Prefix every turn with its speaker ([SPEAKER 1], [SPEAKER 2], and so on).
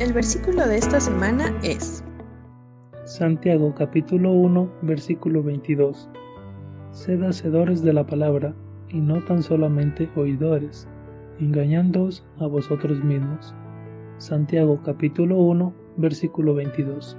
[SPEAKER 1] El versículo de esta semana es
[SPEAKER 2] Santiago capítulo 1 versículo 22. Sed hacedores de la palabra y no tan solamente oidores, engañándoos a vosotros mismos. Santiago capítulo 1 versículo 22.